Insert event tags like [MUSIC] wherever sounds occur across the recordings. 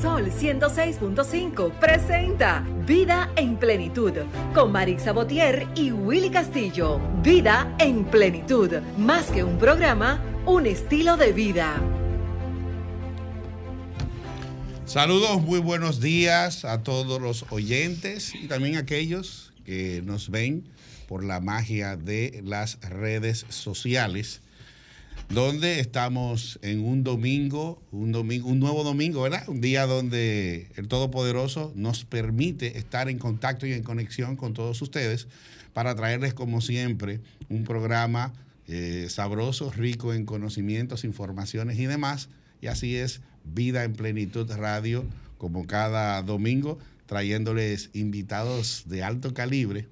Sol 106.5 presenta Vida en Plenitud con Marix Sabotier y Willy Castillo. Vida en Plenitud, más que un programa, un estilo de vida. Saludos, muy buenos días a todos los oyentes y también a aquellos que nos ven por la magia de las redes sociales, donde estamos en un domingo, un domingo, un nuevo domingo, ¿verdad? Un día donde el Todopoderoso nos permite estar en contacto y en conexión con todos ustedes para traerles como siempre un programa eh, sabroso, rico en conocimientos, informaciones y demás. Y así es Vida en Plenitud Radio, como cada domingo, trayéndoles invitados de alto calibre.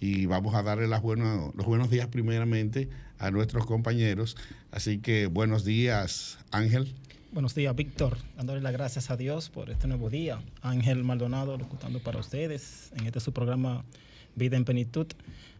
Y vamos a darle los buenos días primeramente a nuestros compañeros. Así que buenos días, Ángel. Buenos días, Víctor. Dándole las gracias a Dios por este nuevo día. Ángel Maldonado, locutando para ustedes en este su programa Vida en Plenitud.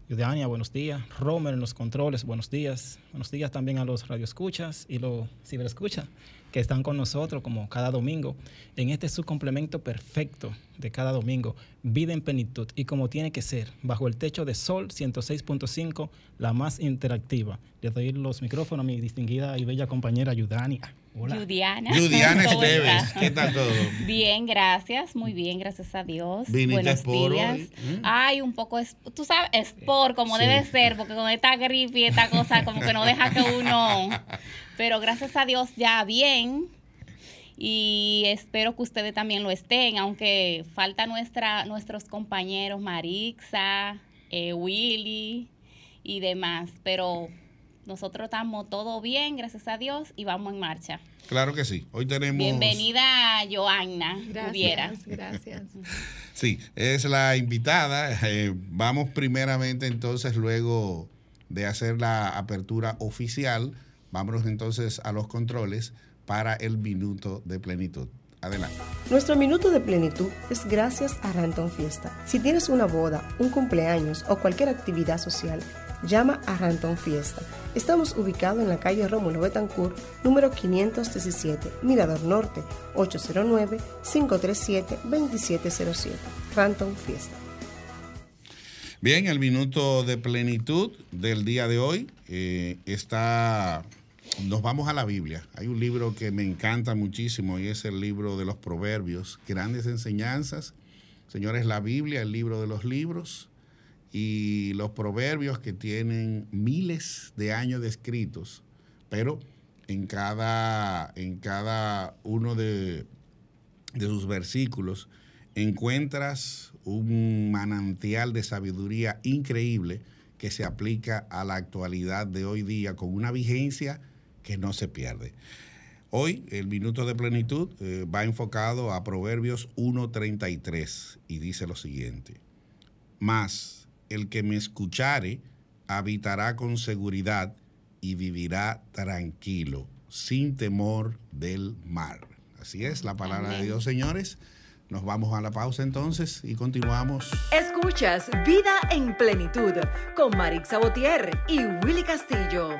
Yudania, buenos días. Romer en los controles, buenos días. Buenos días también a los radioescuchas y los ciberescuchas que están con nosotros como cada domingo en este su complemento perfecto de cada domingo, Vida en Plenitud y como tiene que ser, bajo el techo de Sol 106.5, la más interactiva. Le doy los micrófonos a mi distinguida y bella compañera Yudania. Hola. Yudiana. Yudiana [LAUGHS] Esteves, ¿qué tal todo? Bien, gracias, muy bien, gracias a Dios. ¿Viniste Buenos por días. hoy? ¿Mm? Ay, un poco, es, tú sabes, es por como Sí. debe ser, porque con esta gripe y esta cosa como que no deja que uno... [LAUGHS] Pero gracias a Dios ya bien y espero que ustedes también lo estén, aunque falta nuestra, nuestros compañeros Marixa, eh, Willy y demás, pero nosotros estamos todo bien, gracias a Dios, y vamos en marcha. Claro que sí. Hoy tenemos. Bienvenida, Joanna. Hubiera. Gracias, [LAUGHS] gracias. [LAUGHS] Sí, es la invitada. Eh, vamos primeramente entonces, luego de hacer la apertura oficial, vámonos entonces a los controles para el minuto de plenitud. Adelante. Nuestro minuto de plenitud es gracias a Ranton Fiesta. Si tienes una boda, un cumpleaños o cualquier actividad social, llama a Ranton Fiesta. Estamos ubicados en la calle Rómulo Betancourt, número 517, Mirador Norte, 809-537-2707. Ranton Fiesta. Bien, el minuto de plenitud del día de hoy eh, está. Nos vamos a la Biblia. Hay un libro que me encanta muchísimo y es el libro de los Proverbios, grandes enseñanzas. Señores, la Biblia, el libro de los libros y los proverbios que tienen miles de años de escritos, pero en cada, en cada uno de, de sus versículos encuentras un manantial de sabiduría increíble que se aplica a la actualidad de hoy día con una vigencia que no se pierde. Hoy el minuto de plenitud eh, va enfocado a Proverbios 1.33 y dice lo siguiente. Mas el que me escuchare habitará con seguridad y vivirá tranquilo, sin temor del mal. Así es la palabra de. Dios, señores. Nos vamos a la pausa entonces y continuamos. Escuchas Vida en Plenitud con Marix Sabotier y Willy Castillo.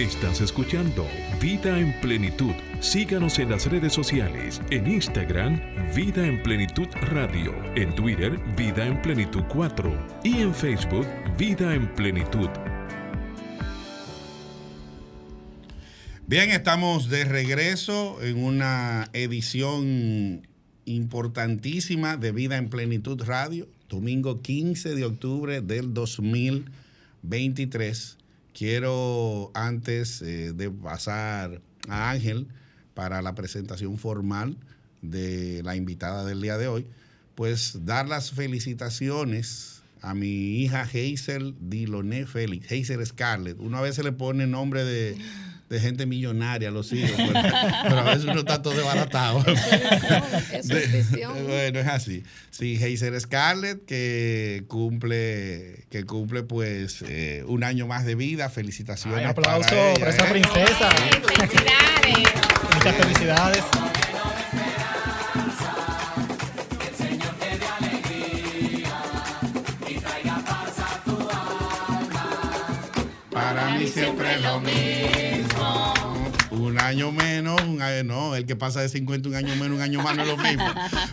Estás escuchando Vida en Plenitud. Síganos en las redes sociales, en Instagram, Vida en Plenitud Radio, en Twitter, Vida en Plenitud 4 y en Facebook, Vida en Plenitud. Bien, estamos de regreso en una edición importantísima de Vida en Plenitud Radio, domingo 15 de octubre del 2023. Quiero, antes eh, de pasar a Ángel para la presentación formal de la invitada del día de hoy, pues dar las felicitaciones a mi hija Hazel Diloné Félix, Hazel Scarlett. Una vez se le pone nombre de, de gente millonaria los hijos, pero, pero a veces uno está todo desbaratado. Eso es visión. Bueno, es así. Sí, Hazel Scarlett, que cumple, que cumple pues eh, un año más de vida. Felicitaciones. Ay, aplauso para para ella, esa ¿eh? princesa. Felicidades. Muchas felicidades. Para mí siempre es lo mismo. Año menos, no, el que pasa de 50 un año menos, un año más no es lo mismo.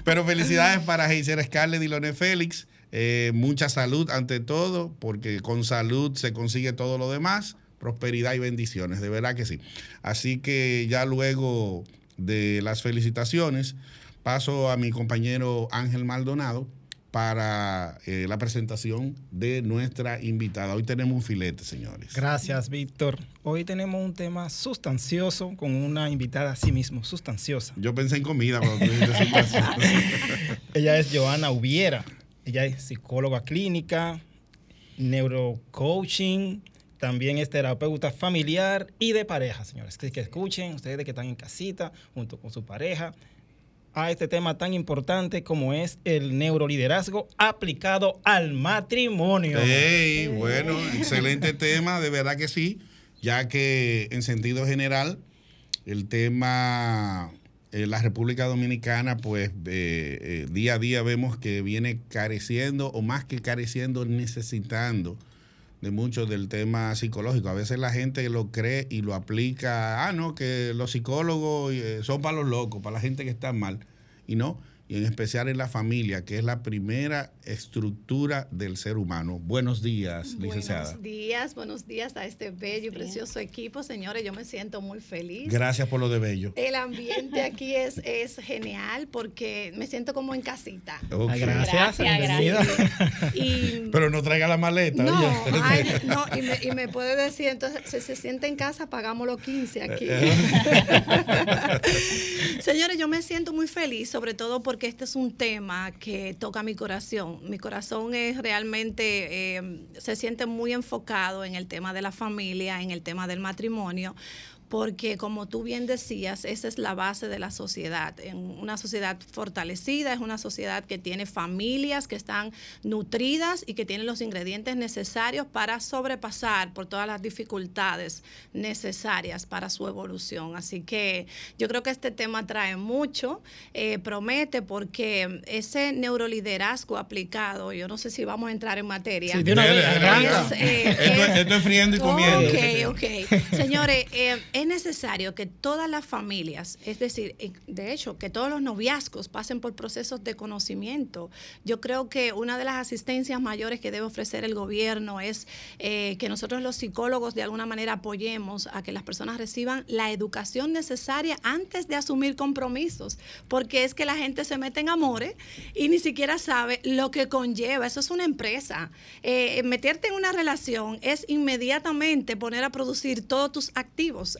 Pero felicidades para Heiser Scarlett y Lone Félix. Eh, mucha salud ante todo, porque con salud se consigue todo lo demás, prosperidad y bendiciones, de verdad que sí. Así que ya luego de las felicitaciones, paso a mi compañero Ángel Maldonado para eh, la presentación de nuestra invitada. Hoy tenemos un filete, señores. Gracias, Víctor. Hoy tenemos un tema sustancioso con una invitada a sí mismo, sustanciosa. Yo pensé en comida cuando tú. [LAUGHS] Ella es Joana Ubiera. Ella es psicóloga clínica, neurocoaching, también es terapeuta familiar y de pareja, señores. Que, que escuchen ustedes que están en casita junto con su pareja a este tema tan importante como es el neuroliderazgo aplicado al matrimonio. Hey, bueno, excelente tema, de verdad que sí, ya que en sentido general el tema en la República Dominicana, pues eh, eh, día a día vemos que viene careciendo, o más que careciendo, necesitando de mucho del tema psicológico. A veces la gente lo cree y lo aplica, ah, no, que los psicólogos eh, son para los locos, para la gente que está mal. Y no, y en especial en la familia, que es la primera estructura del ser humano. Buenos días, licenciada. Buenos días, buenos días a este bello y precioso equipo. Señores, yo me siento muy feliz. Gracias por lo de bello. El ambiente aquí es, es genial porque me siento como en casita. Ok. Gracias, Gracias. Y, [LAUGHS] Pero no traiga la maleta. no, ay, [LAUGHS] no, y, me, y me puede decir, entonces, si se siente en casa, pagamos los 15 aquí. [LAUGHS] Señores, yo me siento muy feliz, sobre todo porque este es un tema que toca mi corazón. Mi corazón es realmente, eh, se siente muy enfocado en el tema de la familia, en el tema del matrimonio. Porque como tú bien decías, esa es la base de la sociedad. En una sociedad fortalecida es una sociedad que tiene familias que están nutridas y que tienen los ingredientes necesarios para sobrepasar por todas las dificultades necesarias para su evolución. Así que yo creo que este tema trae mucho, eh, promete porque ese neuroliderazgo aplicado, yo no sé si vamos a entrar en materia. Sí, de una vez. Es, eh, esto es friendo y comiendo. Ok, ok. Señores, eh, es necesario que todas las familias, es decir, de hecho, que todos los noviazgos pasen por procesos de conocimiento. Yo creo que una de las asistencias mayores que debe ofrecer el gobierno es eh, que nosotros los psicólogos de alguna manera apoyemos a que las personas reciban la educación necesaria antes de asumir compromisos, porque es que la gente se mete en amores y ni siquiera sabe lo que conlleva. Eso es una empresa. Eh, meterte en una relación es inmediatamente poner a producir todos tus activos.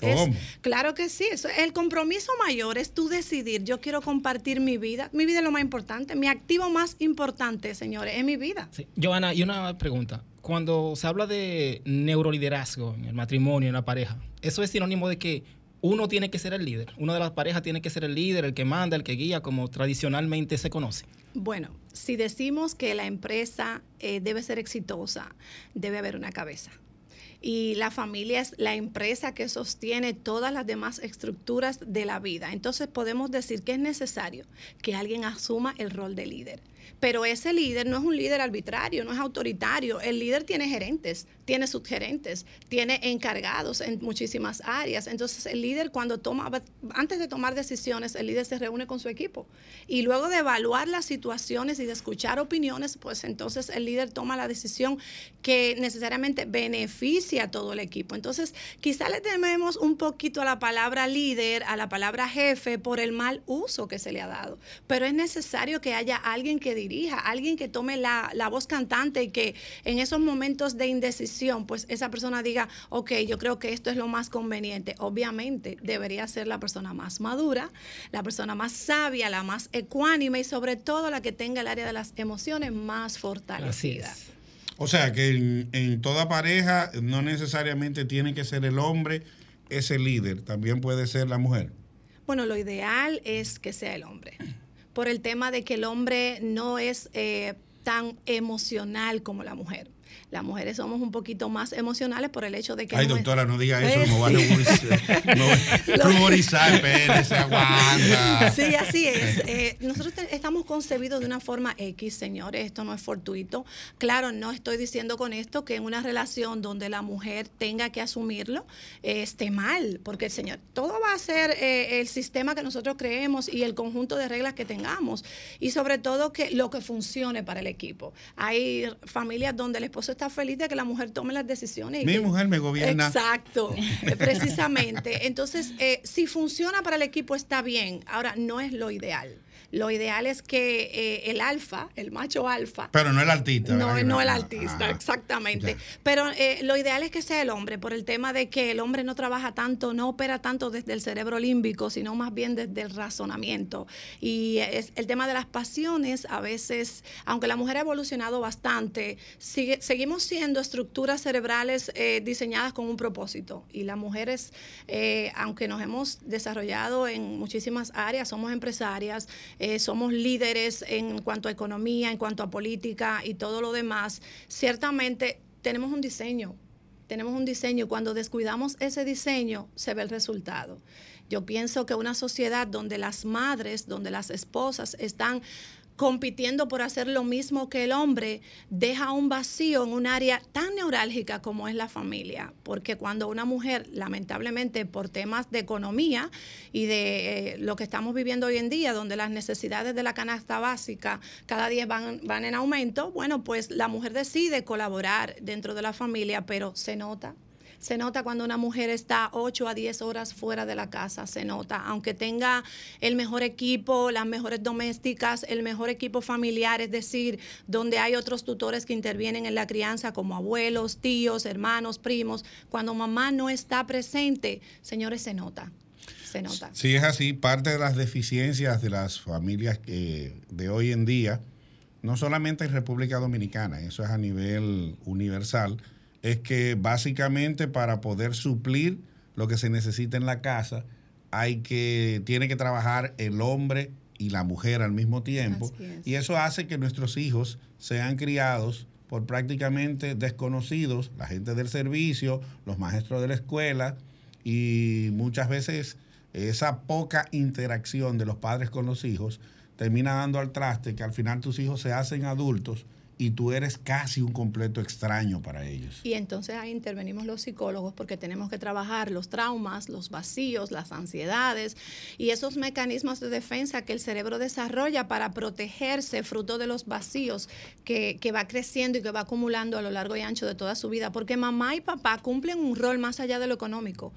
Claro que sí. Eso, el compromiso mayor es tú decidir, yo quiero compartir mi vida. Mi vida es lo más importante. Mi activo más importante, señores, es mi vida. Sí. Joana, y una pregunta. Cuando se habla de neuroliderazgo en el matrimonio, en la pareja, ¿eso es sinónimo de que uno tiene que ser el líder? Una de las parejas tiene que ser el líder, el que manda, el que guía, como tradicionalmente se conoce. Bueno, si decimos que la empresa eh, debe ser exitosa, debe haber una cabeza. Y la familia es la empresa que sostiene todas las demás estructuras de la vida. Entonces podemos decir que es necesario que alguien asuma el rol de líder. Pero ese líder no es un líder arbitrario, no es autoritario. El líder tiene gerentes, tiene subgerentes, tiene encargados en muchísimas áreas. Entonces el líder cuando toma, antes de tomar decisiones, el líder se reúne con su equipo. Y luego de evaluar las situaciones y de escuchar opiniones, pues entonces el líder toma la decisión que necesariamente beneficia a todo el equipo. Entonces quizá le tememos un poquito a la palabra líder, a la palabra jefe, por el mal uso que se le ha dado. Pero es necesario que haya alguien que dirija, alguien que tome la, la voz cantante y que en esos momentos de indecisión, pues esa persona diga, ok, yo creo que esto es lo más conveniente. Obviamente debería ser la persona más madura, la persona más sabia, la más ecuánime y sobre todo la que tenga el área de las emociones más Así fortalecida. es. O sea que en, en toda pareja no necesariamente tiene que ser el hombre ese líder, también puede ser la mujer. Bueno, lo ideal es que sea el hombre, por el tema de que el hombre no es eh, tan emocional como la mujer. La Las mujeres somos un poquito más emocionales por el hecho de que... Ay, doctora, no diga eso, no va a [LAUGHS] ruborizar, espérese, aguanta. Sí, así es. Eh, nosotros estamos concebidos de una forma X, señores, esto no es fortuito. Claro, no estoy diciendo con esto que en una relación donde la mujer tenga que asumirlo eh, esté mal, porque, señor, todo va a ser eh, el sistema que nosotros creemos y el conjunto de reglas que tengamos. Y sobre todo que lo que funcione para el equipo. Hay familias donde el esposo está feliz de que la mujer tome las decisiones. Mi mujer me gobierna. Exacto, [LAUGHS] precisamente. Entonces, eh, si funciona para el equipo está bien. Ahora, no es lo ideal. Lo ideal es que eh, el alfa, el macho alfa. Pero no el artista. No, no el artista, exactamente. Pero eh, lo ideal es que sea el hombre, por el tema de que el hombre no trabaja tanto, no opera tanto desde el cerebro límbico, sino más bien desde el razonamiento. Y es el tema de las pasiones, a veces, aunque la mujer ha evolucionado bastante, sigue, seguimos siendo estructuras cerebrales eh, diseñadas con un propósito. Y las mujeres, aunque nos hemos desarrollado en muchísimas áreas, somos empresarias, eh, somos líderes en cuanto a economía, en cuanto a política y todo lo demás, ciertamente tenemos un diseño, tenemos un diseño y cuando descuidamos ese diseño se ve el resultado. Yo pienso que una sociedad donde las madres, donde las esposas están compitiendo por hacer lo mismo que el hombre, deja un vacío en un área tan neurálgica como es la familia. Porque cuando una mujer, lamentablemente por temas de economía y de eh, lo que estamos viviendo hoy en día, donde las necesidades de la canasta básica cada día van, van en aumento, bueno, pues la mujer decide colaborar dentro de la familia, pero se nota se nota cuando una mujer está 8 a 10 horas fuera de la casa, se nota, aunque tenga el mejor equipo, las mejores domésticas, el mejor equipo familiar, es decir, donde hay otros tutores que intervienen en la crianza como abuelos, tíos, hermanos, primos, cuando mamá no está presente, señores, se nota. Se nota. Sí, es así. Parte de las deficiencias de las familias que de hoy en día, no solamente en República Dominicana, eso es a nivel universal, es que básicamente para poder suplir lo que se necesita en la casa, hay que, tiene que trabajar el hombre y la mujer al mismo tiempo. Y eso hace que nuestros hijos sean criados por prácticamente desconocidos, la gente del servicio, los maestros de la escuela, y muchas veces esa poca interacción de los padres con los hijos termina dando al traste que al final tus hijos se hacen adultos y tú eres casi un completo extraño para ellos. Y entonces ahí intervenimos los psicólogos porque tenemos que trabajar los traumas, los vacíos, las ansiedades y esos mecanismos de defensa que el cerebro desarrolla para protegerse fruto de los vacíos que, que va creciendo y que va acumulando a lo largo y ancho de toda su vida. Porque mamá y papá cumplen un rol más allá de lo económico.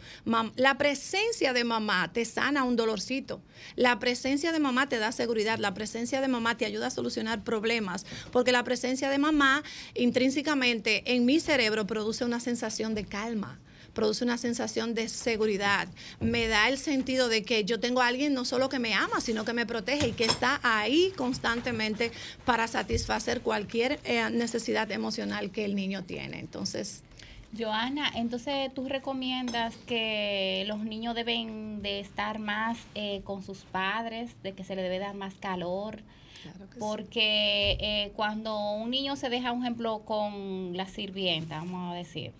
la presencia de mamá te sana un dolorcito. La presencia de mamá te da seguridad. La presencia de mamá te ayuda a solucionar problemas. Porque la presencia de mamá intrínsecamente en mi cerebro produce una sensación de calma produce una sensación de seguridad, me da el sentido de que yo tengo a alguien no solo que me ama, sino que me protege y que está ahí constantemente para satisfacer cualquier eh, necesidad emocional que el niño tiene. Entonces, Joana, entonces tú recomiendas que los niños deben de estar más eh, con sus padres, de que se le debe dar más calor, porque eh, cuando un niño se deja, un ejemplo, con la sirvienta, vamos a decir,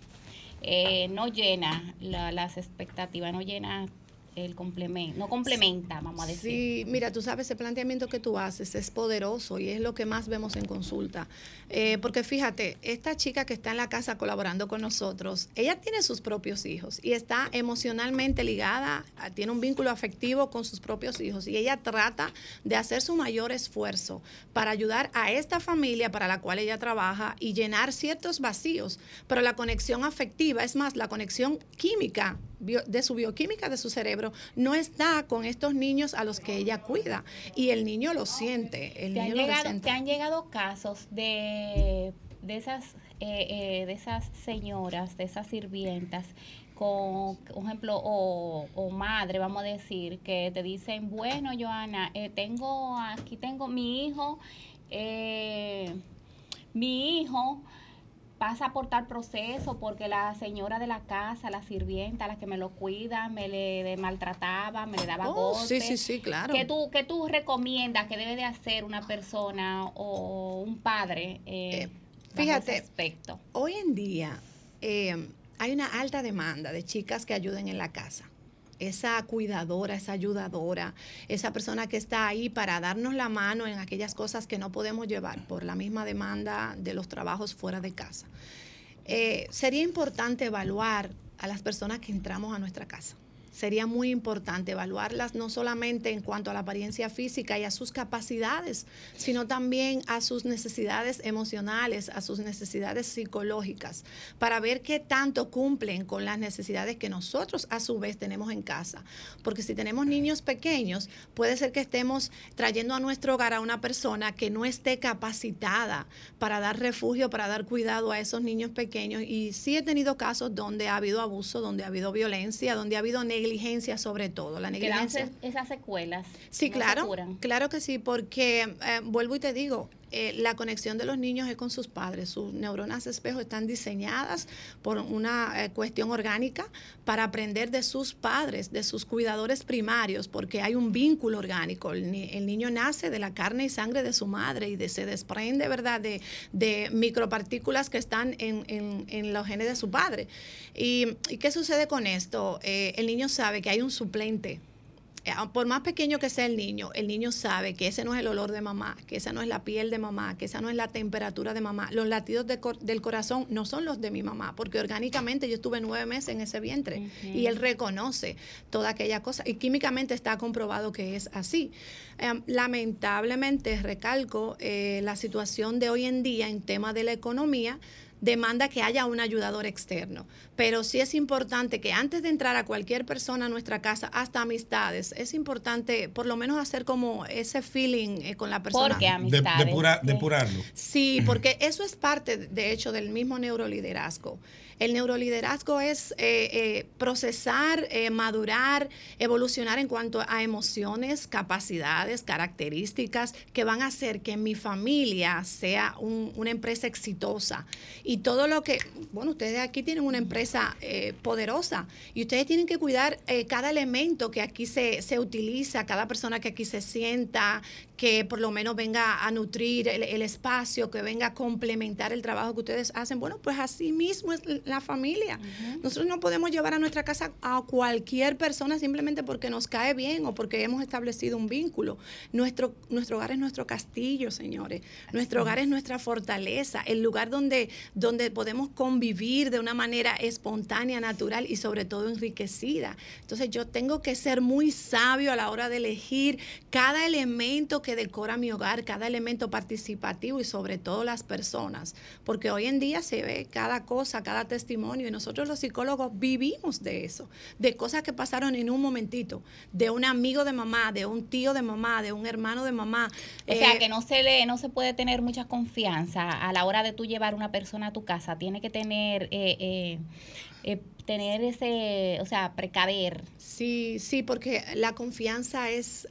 eh, no llena las expectativas, no llena el complemento, no complementa, vamos a decir. Sí, mira, tú sabes, ese planteamiento que tú haces es poderoso y es lo que más vemos en consulta. Eh, porque fíjate, esta chica que está en la casa colaborando con nosotros, ella tiene sus propios hijos y está emocionalmente ligada, tiene un vínculo afectivo con sus propios hijos y ella trata de hacer su mayor esfuerzo para ayudar a esta familia para la cual ella trabaja y llenar ciertos vacíos. Pero la conexión afectiva, es más, la conexión química de su bioquímica de su cerebro no está con estos niños a los que ella cuida y el niño lo siente. El ¿Te, niño han llegado, ¿Te han llegado casos de, de, esas, eh, eh, de esas señoras, de esas sirvientas? con, por ejemplo, o, o, madre, vamos a decir, que te dicen, bueno, Joana, eh, tengo, aquí tengo mi hijo, mi hijo pasa por tal proceso porque la señora de la casa, la sirvienta, la que me lo cuida, me le maltrataba, me le daba oh, Sí, sí, sí, claro. ¿Qué tú, tú recomiendas que debe de hacer una persona o un padre? Eh? Eh, Fíjate, aspecto. hoy en día eh, hay una alta demanda de chicas que ayuden en la casa. Esa cuidadora, esa ayudadora, esa persona que está ahí para darnos la mano en aquellas cosas que no podemos llevar por la misma demanda de los trabajos fuera de casa. Eh, sería importante evaluar a las personas que entramos a nuestra casa sería muy importante evaluarlas no solamente en cuanto a la apariencia física y a sus capacidades, sino también a sus necesidades emocionales, a sus necesidades psicológicas, para ver qué tanto cumplen con las necesidades que nosotros a su vez tenemos en casa. Porque si tenemos niños pequeños, puede ser que estemos trayendo a nuestro hogar a una persona que no esté capacitada para dar refugio, para dar cuidado a esos niños pequeños. Y sí he tenido casos donde ha habido abuso, donde ha habido violencia, donde ha habido negligencia negligencia sobre todo. La negligencia. esas secuelas. Sí, claro. Claro que sí, porque eh, vuelvo y te digo, eh, la conexión de los niños es con sus padres. Sus neuronas espejo están diseñadas por una eh, cuestión orgánica para aprender de sus padres, de sus cuidadores primarios, porque hay un vínculo orgánico. El, niño nace de la carne y sangre de su madre y de, se desprende, ¿verdad?, de, micropartículas que están en, los genes de su padre. ¿Y, qué sucede con esto? Eh, el niño sabe que hay un suplente por más pequeño que sea el niño, el niño sabe que ese no es el olor de mamá, que esa no es la piel de mamá, que esa no es la temperatura de mamá. Los latidos del corazón no son los de mi mamá, porque orgánicamente yo estuve nueve meses en ese vientre y él reconoce toda aquella cosa y químicamente está comprobado que es así. Em, lamentablemente, recalco, eh, la situación de hoy en día en tema de la economía demanda que haya un ayudador externo. Pero sí es importante que antes de entrar a cualquier persona a nuestra casa, hasta amistades, es importante por lo menos hacer como ese feeling eh, con la persona. ¿Por qué amistades? depurarlo. Sí, porque [CLEARS THROAT] eso es parte, de hecho, del mismo neuroliderazgo. El neuroliderazgo es eh, eh, procesar, eh, madurar, evolucionar en cuanto a emociones, capacidades, características que van a hacer que mi familia sea una empresa exitosa. Y todo lo que, bueno, ustedes aquí tienen una empresa poderosa y ustedes tienen que cuidar cada elemento que aquí se, se utiliza, cada persona que aquí se sienta, que por lo menos venga a nutrir el, espacio, que venga a complementar el trabajo que ustedes hacen. Bueno, pues así mismo es la familia. Nosotros no podemos llevar a nuestra casa a cualquier persona simplemente porque nos cae bien o porque hemos establecido un vínculo. Nuestro, nuestro hogar es nuestro castillo, señores. Nuestro hogar es nuestra fortaleza, el lugar donde, donde podemos convivir de una manera espontánea, natural y sobre todo enriquecida. Entonces yo tengo que ser muy sabio a la hora de elegir cada elemento que decora mi hogar, cada elemento participativo y sobre todo las personas, porque hoy en día se ve cada cosa, cada testimonio y nosotros los psicólogos vivimos de eso, de cosas que pasaron en un momentito, de un amigo de mamá, de un tío de mamá, de un hermano de mamá. O sea, eh, que no se le, no se puede tener mucha confianza a la hora de tú llevar una persona a tu casa, tiene que tener eh, eh, tener ese, o sea, precaver. Sí, sí, porque la confianza es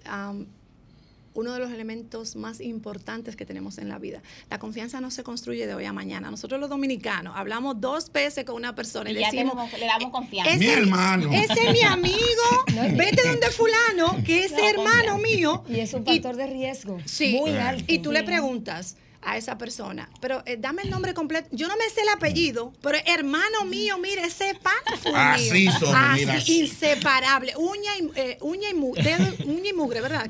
uno de los elementos más importantes que tenemos en la vida. La confianza no se construye de hoy a mañana. Nosotros los dominicanos hablamos dos veces con una persona y, le decimos, le damos confianza. mi hermano. Ese es mi amigo. [LAUGHS] Vete donde [LAUGHS] fulano, que es hermano mío. Y es un factor de riesgo sí, muy alto. Y tú le preguntas, a esa persona. Pero eh, dame el nombre completo. Yo no me sé el apellido, pero hermano mío, mire, ese pan Así son, Así, inseparable. Uña y, eh, uña, y uña y mugre, ¿verdad?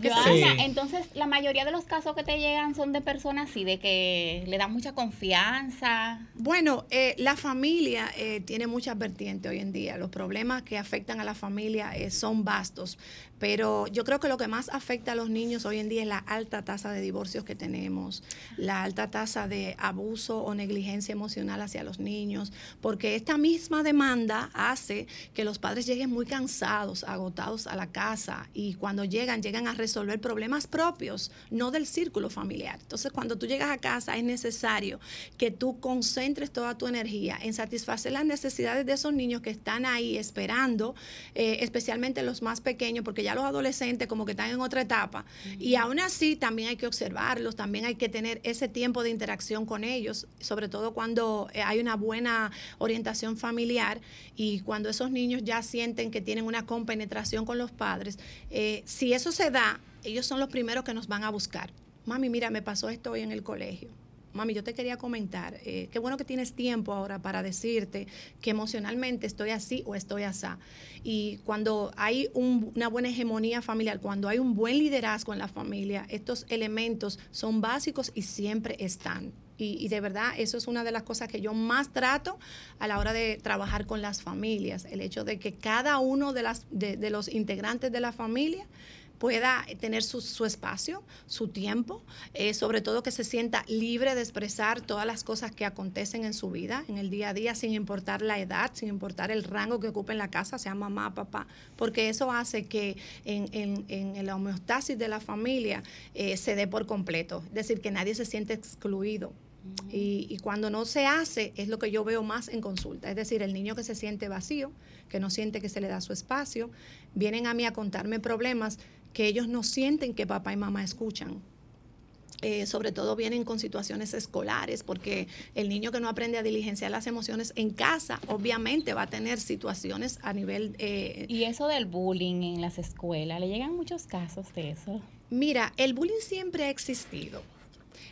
Entonces, la mayoría de los casos que te llegan son de personas así, de que le dan mucha confianza. Bueno, eh, la familia tiene muchas vertientes hoy en día. Los problemas que afectan a la familia son vastos. Pero yo creo que lo que más afecta a los niños hoy en día es la alta tasa de divorcios que tenemos, la alta tasa de abuso o negligencia emocional hacia los niños, porque esta misma demanda hace que los padres lleguen muy cansados, agotados a la casa y cuando llegan, llegan a resolver problemas propios, no del círculo familiar. Entonces, cuando tú llegas a casa es necesario que tú concentres toda tu energía en satisfacer las necesidades de esos niños que están ahí esperando, eh, especialmente los más pequeños, porque ya los adolescentes como que están en otra etapa. Y aún así también hay que observarlos, también hay que tener ese tiempo de interacción con ellos, sobre todo cuando eh, hay una buena orientación familiar y cuando esos niños ya sienten que tienen una compenetración con los padres. Eh, si eso se da, ellos son los primeros que nos van a buscar. Mami, mira, me pasó esto hoy en el colegio mami, yo te quería comentar, eh, qué bueno que tienes tiempo ahora para decirte que emocionalmente estoy así o estoy así. Y cuando hay una buena hegemonía familiar, cuando hay un buen liderazgo en la familia, estos elementos son básicos y siempre están. Y, de verdad, eso es una de las cosas que yo más trato a la hora de trabajar con las familias, el hecho de que cada uno de, las, de los integrantes de la familia pueda tener su, espacio, su tiempo, eh, sobre todo que se sienta libre de expresar todas las cosas que acontecen en su vida, en el día a día, sin importar la edad, sin importar el rango que ocupe en la casa, sea mamá, papá, porque eso hace que en, la homeostasis de la familia eh, se dé por completo, es decir, que nadie se siente excluido. Y, y, cuando no se hace es lo que yo veo más en consulta, es decir, el niño que se siente vacío, que no siente que se le da su espacio, vienen a mí a contarme problemas que ellos no sienten que papá y mamá escuchan. Eh, sobre todo vienen con situaciones escolares, porque el niño que no aprende a diligenciar las emociones en casa, obviamente va a tener situaciones a nivel... Eh, y eso del bullying en las escuelas, ¿le llegan muchos casos de eso? Mira, el bullying siempre ha existido.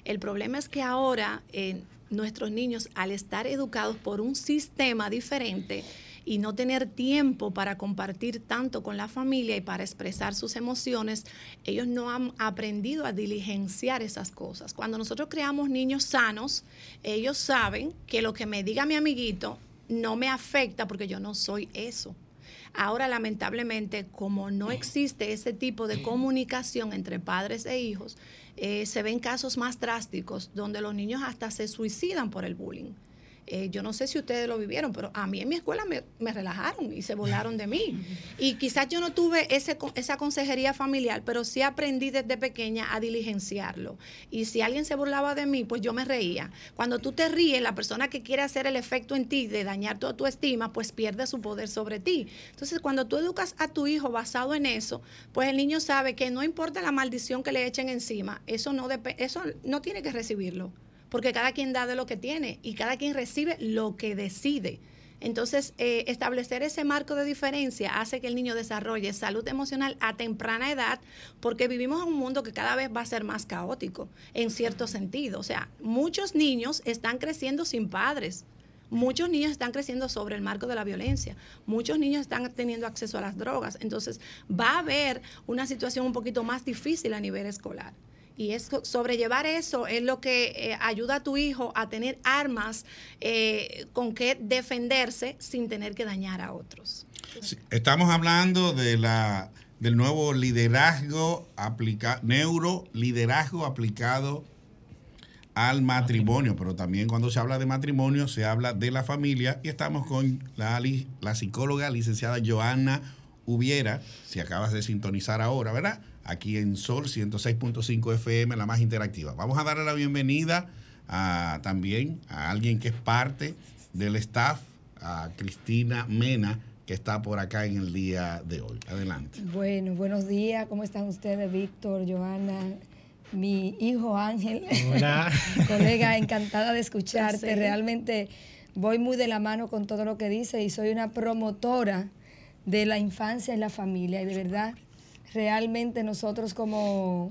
El problema es que ahora eh, nuestros niños, al estar educados por un sistema diferente, y no tener tiempo para compartir tanto con la familia y para expresar sus emociones, ellos no han aprendido a diligenciar esas cosas. Cuando nosotros creamos niños sanos, ellos saben que lo que me diga mi amiguito no me afecta porque yo no soy eso. Ahora, lamentablemente, como no existe ese tipo de comunicación entre padres e hijos, eh, se ven casos más drásticos donde los niños hasta se suicidan por el bullying. Eh, yo no sé si ustedes lo vivieron, pero a mí en mi escuela me, relajaron y se burlaron de mí. Y quizás yo no tuve ese, esa consejería familiar, pero sí aprendí desde pequeña a diligenciarlo. Y si alguien se burlaba de mí, pues yo me reía. Cuando tú te ríes, la persona que quiere hacer el efecto en ti de dañar toda tu estima, pues pierde su poder sobre ti. Entonces, cuando tú educas a tu hijo basado en eso, pues el niño sabe que no importa la maldición que le echen encima, eso no, eso no tiene que recibirlo porque cada quien da de lo que tiene y cada quien recibe lo que decide. Entonces, eh, establecer ese marco de diferencia hace que el niño desarrolle salud emocional a temprana edad, porque vivimos en un mundo que cada vez va a ser más caótico, en cierto sentido. O sea, muchos niños están creciendo sin padres. Muchos niños están creciendo sobre el marco de la violencia. Muchos niños están teniendo acceso a las drogas. Entonces, va a haber una situación un poquito más difícil a nivel escolar. Y es sobrellevar eso es lo que eh, ayuda a tu hijo a tener armas eh, con que defenderse sin tener que dañar a otros. estamos hablando de la del nuevo liderazgo aplicado, neuroliderazgo aplicado al matrimonio, pero también cuando se habla de matrimonio se habla de la familia y estamos con la, la psicóloga licenciada Joana Hubiera, si acabas de sintonizar ahora, ¿verdad? Aquí en Sol 106.5 FM, la más interactiva. Vamos a darle la bienvenida a, también a alguien que es parte del staff, a Cristina Mena, que está por acá en el día de hoy. Adelante. Bueno, buenos días. ¿Cómo están ustedes, Víctor, Joana? Mi hijo Ángel. Hola. [LAUGHS] Colega, encantada de escucharte. Realmente voy muy de la mano con todo lo que dice y soy una promotora de la infancia y la familia. Y de verdad realmente nosotros como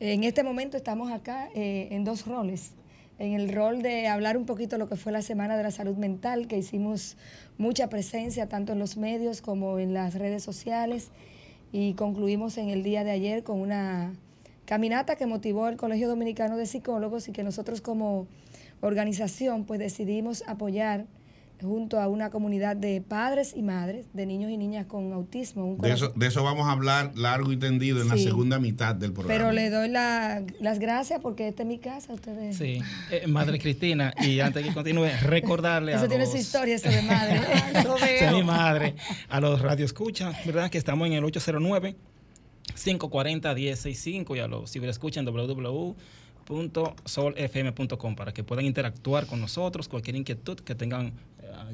en este momento estamos acá eh, en dos roles. En el rol de hablar un poquito lo que fue la Semana de la Salud Mental, que hicimos mucha presencia tanto en los medios como en las redes sociales y concluimos en el día de ayer con una caminata que motivó el Colegio Dominicano de Psicólogos y que nosotros como organización pues decidimos apoyar junto a una comunidad de padres y madres de niños y niñas con autismo. de, eso, de eso vamos a hablar largo y tendido en la segunda mitad del programa. Pero le doy las gracias porque esta es mi casa. Ustedes. Sí, eh, Madre Cristina, y antes que continúe, [LAUGHS] recordarle eso tiene su historia, eso de madre. [LAUGHS] eso mi madre. A los radioescuchas, ¿verdad? Que estamos en el 809 540 1065 y a los ciberescuchas en www.solfm.com para que puedan interactuar con nosotros, cualquier inquietud que tengan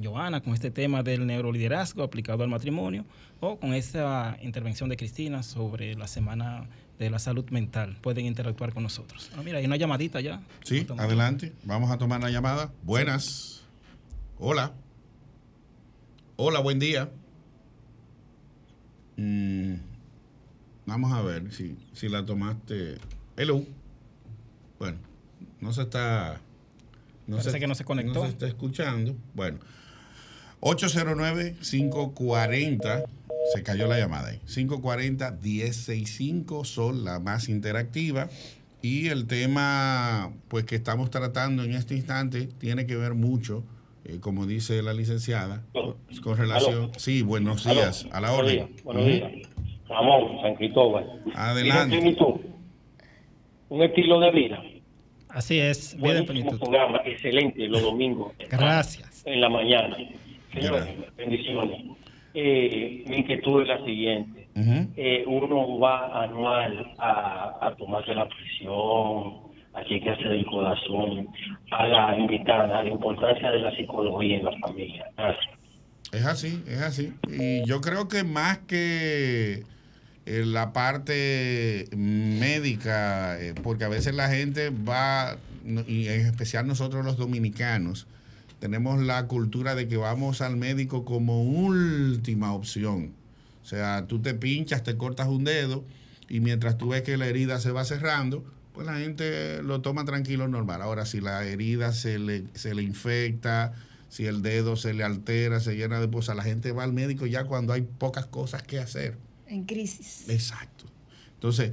Joana con este tema del neuroliderazgo aplicado al matrimonio o con esa intervención de Cristina sobre la semana de la salud mental. Pueden interactuar con nosotros. Ah, mira, hay una llamadita ya. Sí, adelante. Vamos a tomar la llamada. Buenas. Hola. Hola, buen día. Mm, vamos a ver si, si la tomaste. Hello. Bueno, no se está... No Parece que no se conectó. No se está escuchando. Bueno, 809-540, se cayó la llamada ahí. 540-1065 son la más interactiva. Y el tema pues que estamos tratando en este instante tiene que ver mucho, eh, como dice la licenciada, con relación... Sí, buenos días, a la orden. Buenos días. Ramón, San Cristóbal. Adelante. Un estilo de vida. Así es. Buenísimo programa, excelente, los domingos. Gracias. En la mañana. Señores, bendiciones. Eh, mi inquietud es la siguiente. Eh, uno va anual a, a tomarse la presión, a chequearse del corazón, a la invitada, a la importancia de la psicología en la familia. Gracias. Es así, es así. Y yo creo que más que la parte médica, eh, porque a veces la gente va, y en especial nosotros los dominicanos, tenemos la cultura de que vamos al médico como última opción. O sea, tú te pinchas, te cortas un dedo y mientras tú ves que la herida se va cerrando, pues la gente lo toma tranquilo, normal. Ahora, si la herida se le, se le infecta, si el dedo se le altera, se llena de posa, la gente va al médico ya cuando hay pocas cosas que hacer. En crisis. Exacto. Entonces,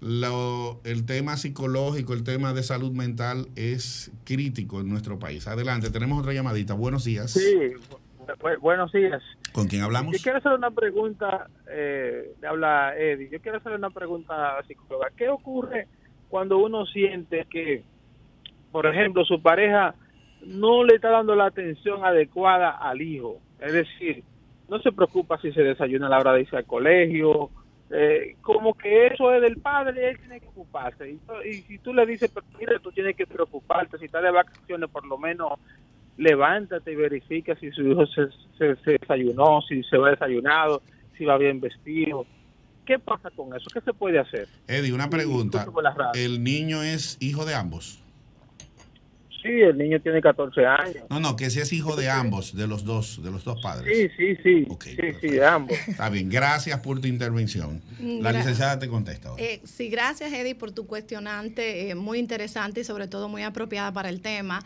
lo, el tema psicológico, el tema de salud mental es crítico en nuestro país. Adelante, tenemos otra llamadita. Buenos días. Sí, buenos días. ¿Con quién hablamos? Yo quiero hacer una pregunta, eh, habla Eddie, yo quiero hacer una pregunta a psicóloga. ¿Qué ocurre cuando uno siente que, por ejemplo, su pareja no le está dando la atención adecuada al hijo? Es decir, no se preocupa si se desayuna a la hora de irse al colegio, eh, como que eso es del padre, él tiene que ocuparse. Y, si tú le dices, mira, tú tienes que preocuparte, si está de vacaciones, por lo menos levántate y verifica si su hijo se, se, desayunó, si se va desayunado, si va bien vestido. ¿Qué pasa con eso? ¿Qué se puede hacer? Eddie, una pregunta. ¿El niño es hijo de ambos? Sí, el niño tiene 14 años. No, no, que si es hijo de ambos, de los dos, de los dos padres. Sí, sí, sí. sí, sí, de ambos. Está bien, gracias por tu intervención. La licenciada te contesta. Eh, sí, gracias, Eddie, por tu cuestionante, eh, muy interesante y sobre todo muy apropiada para el tema.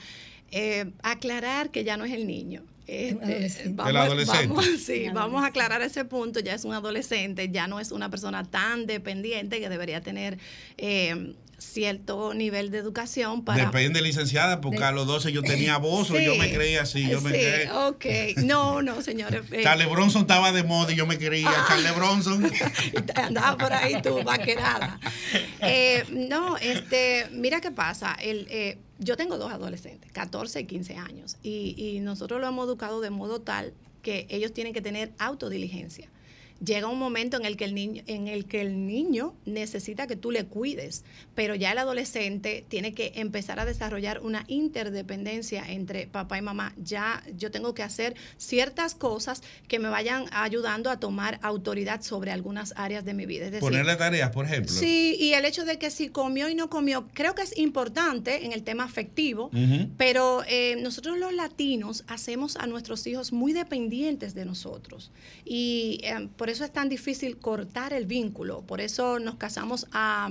Eh, aclarar que ya no es el niño. Este, vamos, el adolescente. Vamos, [LAUGHS] sí, vamos a aclarar ese punto. Ya es un adolescente, ya no es una persona tan dependiente que debería tener eh, cierto nivel de educación para... Depende, licenciada, porque a los 12 yo tenía [LAUGHS] voz o yo me creía así, yo me creía... ok. No, no, señores. [LAUGHS] Eh. Charles Bronson estaba de moda y yo me creía ah. Charles Bronson. [LAUGHS] Andaba por ahí tú, vaquerada. Eh, no, este, mira qué pasa. El, eh, yo tengo dos adolescentes, 14 y 15 años, y, y nosotros lo hemos educado de modo tal que ellos tienen que tener autodiligencia llega un momento en el que el niño, en el que el niño necesita que tú le cuides, pero ya el adolescente tiene que empezar a desarrollar una interdependencia entre papá y mamá. Ya yo tengo que hacer ciertas cosas que me vayan ayudando a tomar autoridad sobre algunas áreas de mi vida. Ponerle tareas, por ejemplo. Sí, y el hecho de que si comió y no comió, creo que es importante en el tema afectivo, pero eh, nosotros los latinos hacemos a nuestros hijos muy dependientes de nosotros. Y eh, por eso es tan difícil cortar el vínculo, por eso nos casamos a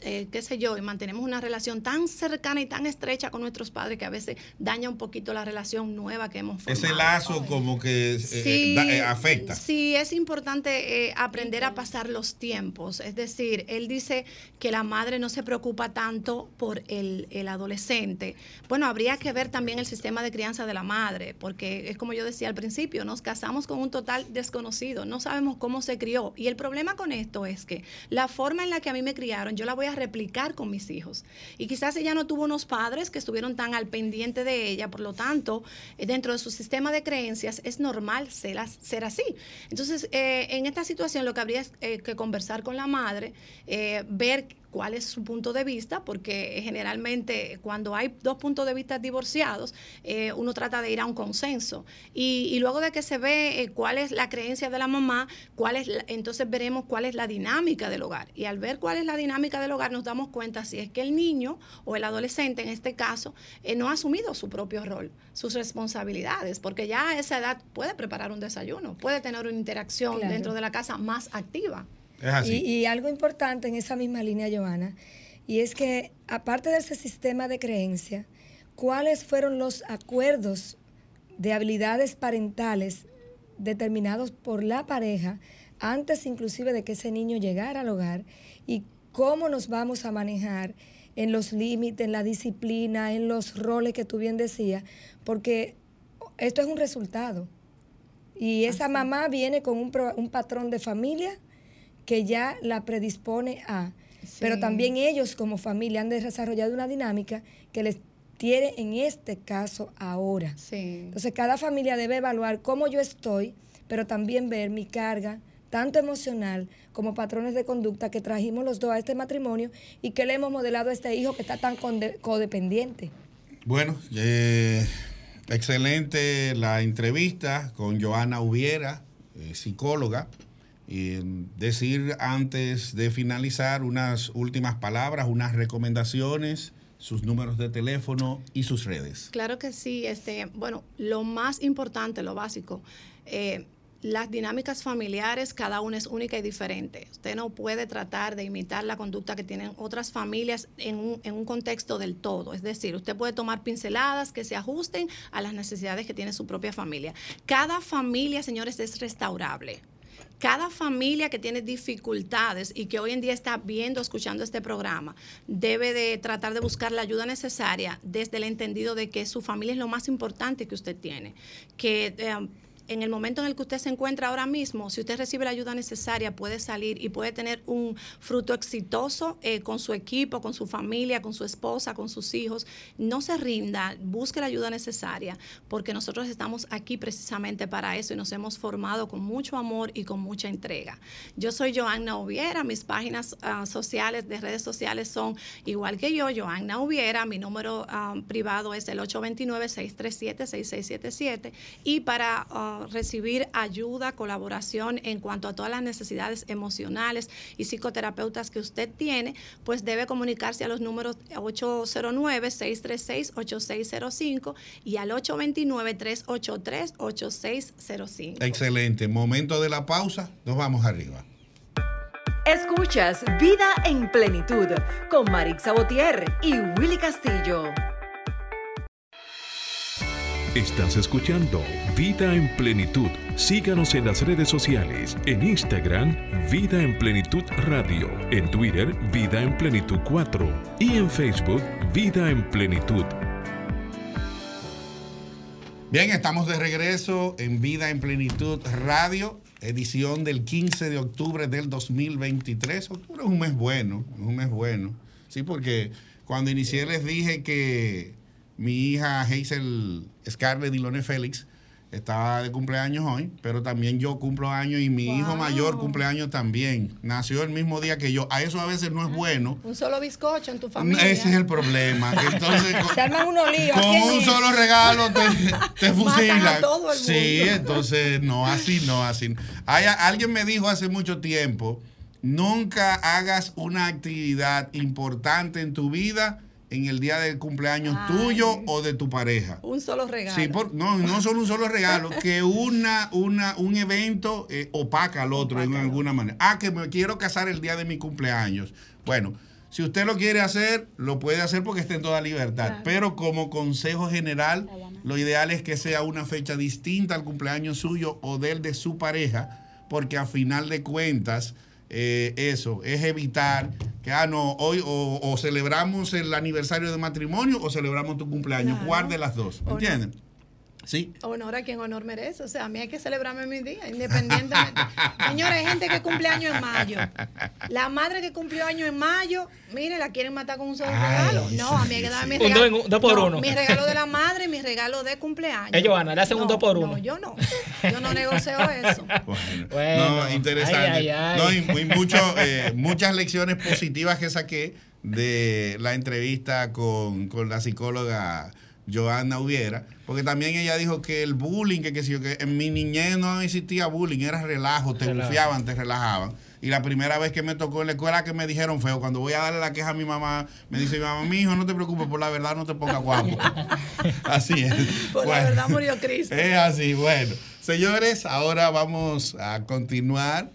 eh, qué sé yo, y mantenemos una relación tan cercana y tan estrecha con nuestros padres que a veces daña un poquito la relación nueva que hemos formado. Ese lazo como que eh, eh, afecta. Sí, es importante aprender a pasar los tiempos. Es decir, él dice que la madre no se preocupa tanto por el, el adolescente. Bueno, habría que ver también el sistema de crianza de la madre, porque es como yo decía al principio, nos casamos con un total desconocido, no sabemos cómo se crió. Y el problema con esto es que la forma en la que a mí me criaron, yo la voy a replicar con mis hijos. Y quizás ella no tuvo unos padres que estuvieron tan al pendiente de ella, por lo tanto, eh, dentro de su sistema de creencias es normal ser, así. Entonces, eh, en esta situación lo que habría eh, que conversar con la madre, ver cuál es su punto de vista, porque generalmente cuando hay dos puntos de vista divorciados, eh, uno trata de ir a un consenso. Y, luego de que se ve eh, cuál es la creencia de la mamá, cuál es entonces veremos cuál es la dinámica del hogar. Y al ver cuál es la dinámica del hogar, nos damos cuenta si es que el niño o el adolescente, en este caso, eh, no ha asumido su propio rol, sus responsabilidades, porque ya a esa edad puede preparar un desayuno, puede tener una interacción dentro de la casa más activa. Y, algo importante en esa misma línea, Joana, y es que aparte de ese sistema de creencia, ¿cuáles fueron los acuerdos de habilidades parentales determinados por la pareja antes inclusive de que ese niño llegara al hogar y cómo nos vamos a manejar en los límites, en la disciplina, en los roles que tú bien decías, porque esto es un resultado. Y esa mamá viene con un, un, patrón de familia que ya la predispone a. Pero también ellos como familia han desarrollado una dinámica que les tiene en este caso ahora. Entonces cada familia debe evaluar cómo yo estoy, pero también ver mi carga, tanto emocional como patrones de conducta que trajimos los dos a este matrimonio y que le hemos modelado a este hijo que está tan codependiente. Bueno, eh, excelente la entrevista con Joana Ubiera, eh, psicóloga. Y decir antes de finalizar unas últimas palabras, unas recomendaciones sus números de teléfono y sus redes. Claro que sí. Este, bueno, lo más importante, lo básico, eh, las dinámicas familiares, cada una es única y diferente. Usted no puede tratar de imitar la conducta que tienen otras familias en un, en un, contexto del todo. Es decir, usted puede tomar pinceladas que se ajusten a las necesidades que tiene su propia familia. Cada familia, señores, es restaurable cada familia que tiene dificultades y que hoy en día está viendo, escuchando este programa, debe de tratar de buscar la ayuda necesaria desde el entendido de que su familia es lo más importante que usted tiene, que eh, en el momento en el que usted se encuentra ahora mismo, si usted recibe la ayuda necesaria, puede salir y puede tener un fruto exitoso eh, con su equipo, con su familia, con su esposa, con sus hijos. No se rinda, busque la ayuda necesaria, porque nosotros estamos aquí precisamente para eso y nos hemos formado con mucho amor y con mucha entrega. Yo soy Joanna Ubiera, mis páginas ah, sociales de redes sociales son igual que yo, Joanna Ubiera, mi número ah, privado es el 829-637-6677 y para... Recibir ayuda, colaboración en cuanto a todas las necesidades emocionales y psicoterapeutas que usted tiene, pues debe comunicarse a los números 809-636-8605 y al 829-383-8605. Excelente. Momento de la pausa. Nos vamos arriba. Escuchas Vida en Plenitud con Marix Sabotier y Willy Castillo. Estás escuchando Vida en Plenitud. Síganos en las redes sociales, en Instagram, Vida en Plenitud Radio, en Twitter, Vida en Plenitud 4 y en Facebook, Vida en Plenitud. Bien, estamos de regreso en Vida en Plenitud Radio, edición del 15 de octubre del 2023. Octubre es un mes bueno, es un mes bueno. Sí, porque cuando inicié les dije que mi hija Hazel Scarlett Dilone Félix estaba de cumpleaños hoy, pero también yo cumplo años y mi hijo mayor cumpleaños también. Nació el mismo día que yo. A eso a veces no es bueno. Un solo bizcocho en tu familia. Ese es el problema. [LAUGHS] Entonces, con, con un solo regalo te, [LAUGHS] te fusilan. Sí, entonces no así, no así. Hay, alguien me dijo hace mucho tiempo, nunca hagas una actividad importante en tu vida en el día del cumpleaños tuyo o de tu pareja. Un solo regalo. Sí, no, no solo un solo regalo, que una, una, un evento eh, opaca al otro en alguna manera. Ah, que me quiero casar el día de mi cumpleaños. Bueno, si usted lo quiere hacer, lo puede hacer porque está en toda libertad. Pero como consejo general, lo ideal es que sea una fecha distinta al cumpleaños suyo o del de su pareja, porque a final de cuentas eh, eso, es evitar que, ah, no, hoy o, celebramos el aniversario de matrimonio o celebramos tu cumpleaños. Guarde las dos, ¿entienden? Sí. Honor a quien honor merece. O sea, a mí hay que celebrarme mi día, independientemente. [LAUGHS] Señores, hay gente que cumple año en mayo. La madre que cumplió año en mayo, mire, la quieren matar con un solo regalo. No, a mí hay que darme mi regalo. Un dos por uno. Mi regalo de la madre y mi regalo de cumpleaños. Eh, Joana, le hacen un dos por uno. No, yo no. Yo no negocio eso. [LAUGHS] Bueno, no, interesante. No, y, mucho, eh, muchas lecciones positivas que saqué de la entrevista con, con la psicóloga Joana Hubiera, porque también ella dijo que el bullying, que, que, que en mi niñez no existía bullying, era relajo, te confiaban, te relajaban. Y la primera vez que me tocó en la escuela que me dijeron feo, cuando voy a darle la queja a mi mamá, me dice mi mamá, mi hijo, no te preocupes, por la verdad no te pongas guapo. [LAUGHS] [LAUGHS] así es. Por la verdad murió Cristo. Es así, bueno. Señores, ahora vamos a continuar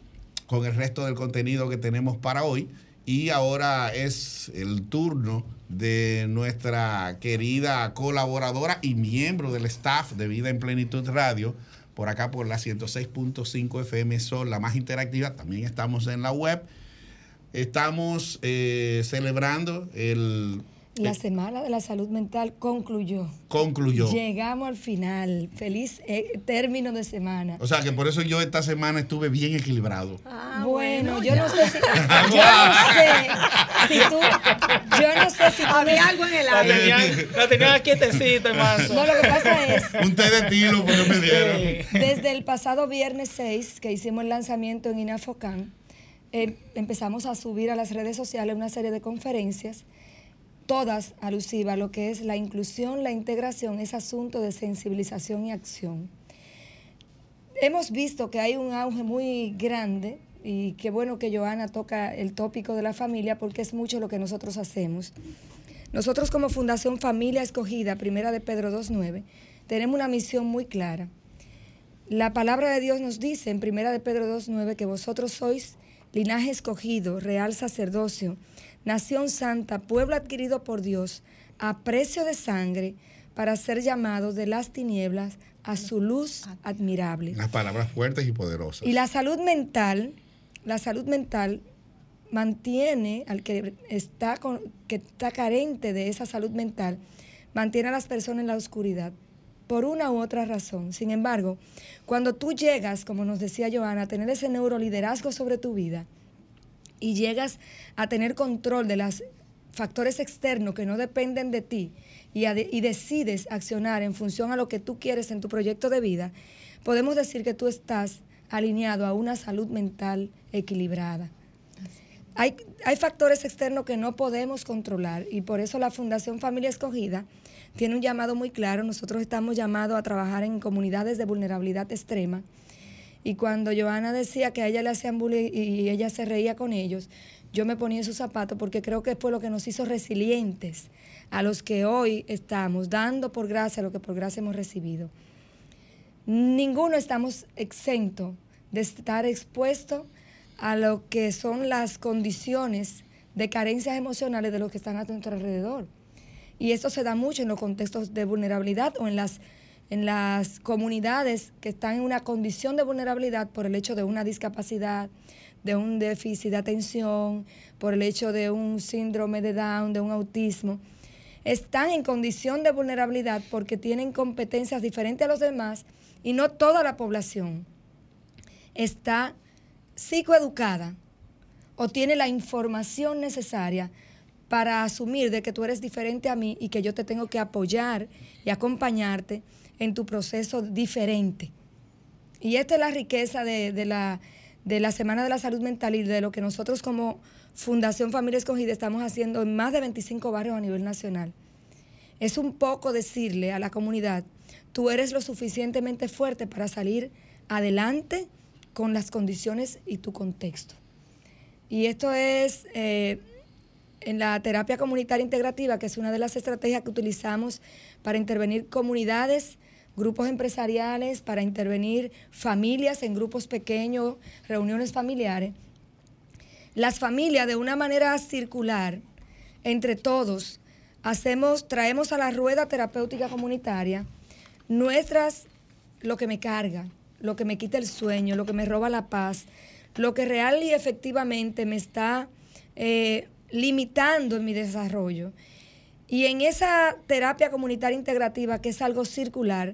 con el resto del contenido que tenemos para hoy. Y ahora es el turno de nuestra querida colaboradora y miembro del staff de Vida en Plenitud Radio, por acá por la 106.5 FM Sol, la más interactiva. También estamos en la web. Estamos eh, celebrando el la Semana de la Salud Mental concluyó. Concluyó. Llegamos al final. Feliz eh, término de semana. O sea que por eso yo esta semana estuve bien equilibrado. Ah, bueno, yo no sé si. [LAUGHS] yo no sé si tú. Yo no sé si tú. Había algo en el aire. La tenían quietecita, hermano. No, lo que pasa es. Un té de tilo porque me dieron. Desde el pasado viernes 6, que hicimos el lanzamiento en Inafocan, eh, empezamos a subir a las redes sociales una serie de conferencias todas alusivas a lo que es la inclusión, la integración, es asunto de sensibilización y acción. Hemos visto que hay un auge muy grande y qué bueno que Joana toca el tópico de la familia porque es mucho lo que nosotros hacemos. Nosotros como Fundación Familia Escogida, primera de Pedro 2.9, tenemos una misión muy clara. La palabra de Dios nos dice en primera de Pedro 2.9 que vosotros sois linaje escogido, real sacerdocio, nación santa, pueblo adquirido por Dios, a precio de sangre, para ser llamados de las tinieblas a su luz admirable. Las palabras fuertes y poderosas. Y la salud mental, la salud mental mantiene al que está, con, que está carente de esa salud mental, mantiene a las personas en la oscuridad por una u otra razón. Sin embargo, cuando tú llegas, como nos decía Joana, a tener ese neuroliderazgo sobre tu vida, y llegas a tener control de los factores externos que no dependen de ti y, decides accionar en función a lo que tú quieres en tu proyecto de vida, podemos decir que tú estás alineado a una salud mental equilibrada. Hay, hay, factores externos que no podemos controlar y por eso la Fundación Familia Escogida tiene un llamado muy claro. Nosotros estamos llamados a trabajar en comunidades de vulnerabilidad extrema y cuando Joana decía que a ella le hacían bullying y ella se reía con ellos, yo me ponía en sus zapatos porque creo que fue lo que nos hizo resilientes a los que hoy estamos dando por gracia lo que por gracia hemos recibido. Ninguno estamos exento de estar expuesto a lo que son las condiciones de carencias emocionales de los que están a nuestro alrededor. Y esto se da mucho en los contextos de vulnerabilidad o en las en las comunidades que están en una condición de vulnerabilidad por el hecho de una discapacidad, de un déficit de atención, por el hecho de un síndrome de Down, de un autismo, están en condición de vulnerabilidad porque tienen competencias diferentes a los demás y no toda la población está psicoeducada o tiene la información necesaria para asumir de que tú eres diferente a mí y que yo te tengo que apoyar y acompañarte en tu proceso diferente. Y esta es la riqueza de, la, de la Semana de la Salud Mental y de lo que nosotros como Fundación Familia Escogida estamos haciendo en más de 25 barrios a nivel nacional. Es un poco decirle a la comunidad, tú eres lo suficientemente fuerte para salir adelante con las condiciones y tu contexto. Y esto es eh, en la terapia comunitaria integrativa, que es una de las estrategias que utilizamos para intervenir comunidades grupos empresariales, para intervenir familias en grupos pequeños, reuniones familiares. Las familias de una manera circular, entre todos, hacemos, traemos a la rueda terapéutica comunitaria nuestras, lo que me carga, lo que me quita el sueño, lo que me roba la paz, lo que real y efectivamente me está eh, limitando en mi desarrollo. Y en esa terapia comunitaria integrativa, que es algo circular,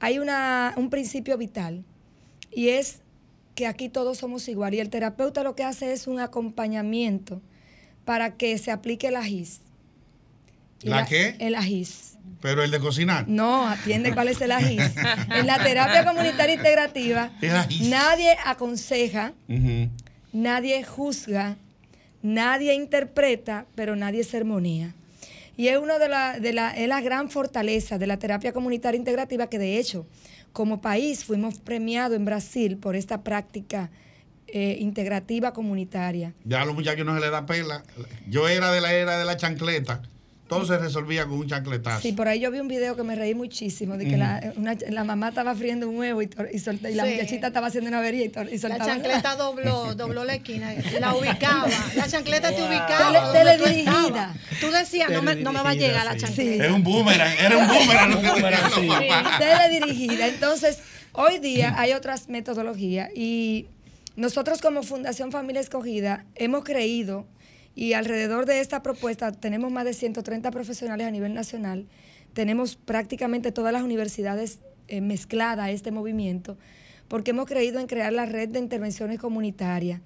hay una, un principio vital y es que aquí todos somos iguales. Y el terapeuta lo que hace es un acompañamiento para que se aplique el ajís. ¿La, qué? El ajís. ¿Pero el de cocinar? No, atiende cuál es el ajís. en la terapia comunitaria integrativa, [LAUGHS] nadie aconseja, nadie juzga, nadie interpreta, pero nadie sermonía. Y es una de la, de la, es la gran fortaleza de la terapia comunitaria integrativa que de hecho, como país, fuimos premiados en Brasil por esta práctica eh, integrativa comunitaria. Ya a los muchachos no se les da pela. Yo era de la era de la chancleta. Todo se resolvía con un chancletazo. Sí, por ahí yo vi un video que me reí muchísimo, de que la, la, mamá estaba friendo un huevo y, y, la muchachita estaba haciendo una avería y, soltaba. La chancleta [LAUGHS] dobló, dobló la esquina, la ubicaba. La chancleta te ubicaba. Teledirigida. Tú, decías, no me, no me va a llegar la chancleta. Es un boomerang, era un boomerang. un boomerang [LAUGHS] sí. Teledirigida. Entonces, hoy día hay otras metodologías y nosotros como Fundación Familia Escogida hemos creído y alrededor de esta propuesta tenemos más de 130 profesionales a nivel nacional. Tenemos prácticamente todas las universidades eh, mezcladas a este movimiento, porque hemos creído en crear la red de intervenciones comunitarias,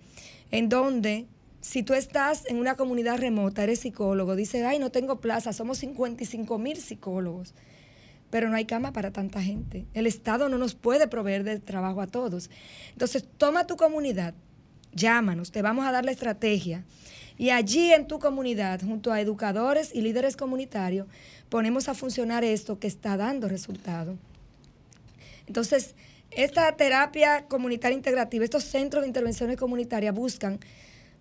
en donde si tú estás en una comunidad remota, eres psicólogo, dices, ay, no tengo plaza, somos 55 mil psicólogos, pero no hay cama para tanta gente. El Estado no nos puede proveer de trabajo a todos. Entonces, toma tu comunidad, llámanos, te vamos a dar la estrategia y allí en tu comunidad, junto a educadores y líderes comunitarios, ponemos a funcionar esto que está dando resultado. Entonces, esta terapia comunitaria integrativa, estos centros de intervenciones comunitarias buscan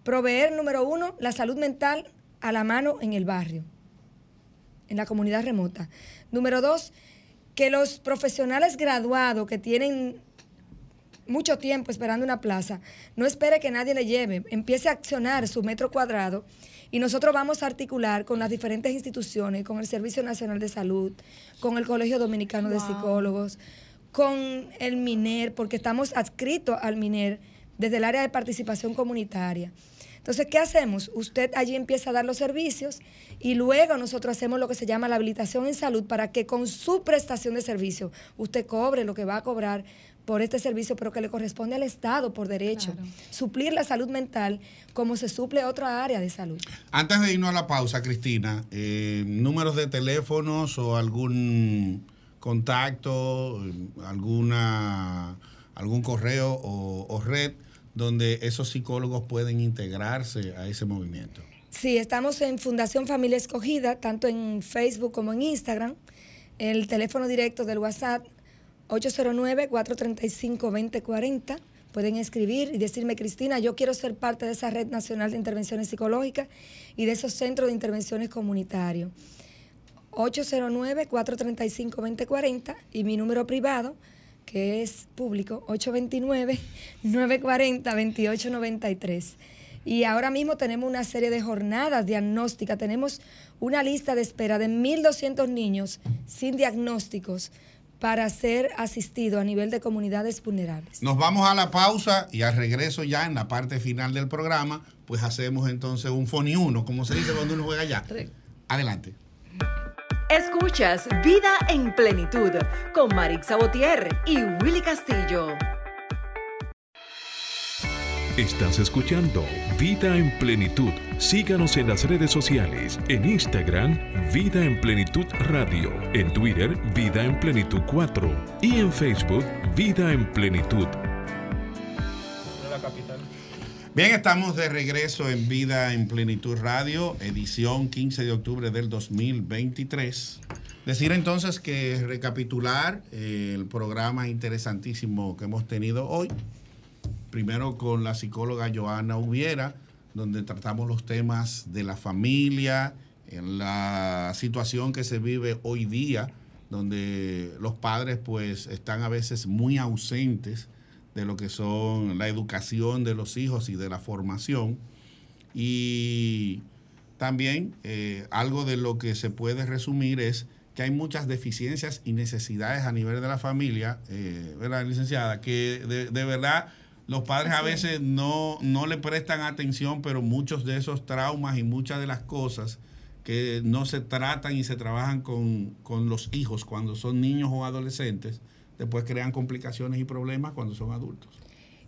proveer, número uno, la salud mental a la mano en el barrio, en la comunidad remota. Número dos, que los profesionales graduados que tienen mucho tiempo esperando una plaza, no espere que nadie le lleve, empiece a accionar su metro cuadrado y nosotros vamos a articular con las diferentes instituciones, con el Servicio Nacional de Salud, con el Colegio Dominicano de Psicólogos, con el MINER, porque estamos adscritos al MINER desde el área de participación comunitaria. Entonces, ¿qué hacemos? Usted allí empieza a dar los servicios y luego nosotros hacemos lo que se llama la habilitación en salud para que con su prestación de servicio usted cobre lo que va a cobrar por este servicio, pero que le corresponde al Estado por derecho. Suplir la salud mental como se suple otra área de salud. Antes de irnos a la pausa, Cristina, eh, números de teléfonos o algún contacto, alguna algún correo o, red donde esos psicólogos pueden integrarse a ese movimiento. Sí, estamos en Fundación Familia Escogida, tanto en Facebook como en Instagram. El teléfono directo del WhatsApp 809-435-2040. Pueden escribir y decirme, Cristina, yo quiero ser parte de esa red nacional de intervenciones psicológicas y de esos centros de intervenciones comunitarios. 809-435-2040 y mi número privado, que es público, 829-940-2893. Y ahora mismo tenemos una serie de jornadas diagnósticas. Tenemos una lista de espera de 1.200 niños sin diagnósticos para ser asistido a nivel de comunidades vulnerables. Nos vamos a la pausa y al regreso ya en la parte final del programa, pues hacemos entonces un foni uno, como se dice cuando uno juega ya. Adelante. Escuchas Vida en Plenitud con Marix Sabotier y Willy Castillo. Estás escuchando Vida en Plenitud. Síganos en las redes sociales, en Instagram, Vida en Plenitud Radio, en Twitter, Vida en Plenitud 4 y en Facebook, Vida en Plenitud. Bien, estamos de regreso en Vida en Plenitud Radio, edición 15 de octubre del 2023. Decir entonces que recapitular eh, el programa interesantísimo que hemos tenido hoy primero con la psicóloga Joana Hubiera, donde tratamos los temas de la familia, en la situación que se vive hoy día, donde los padres pues están a veces muy ausentes de lo que son la educación de los hijos y de la formación. Y también eh, algo de lo que se puede resumir es que hay muchas deficiencias y necesidades a nivel de la familia, eh, ¿verdad, licenciada? Que de verdad los padres a veces no, no le prestan atención, pero muchos de esos traumas y muchas de las cosas que no se tratan y se trabajan con, los hijos cuando son niños o adolescentes, después crean complicaciones y problemas cuando son adultos.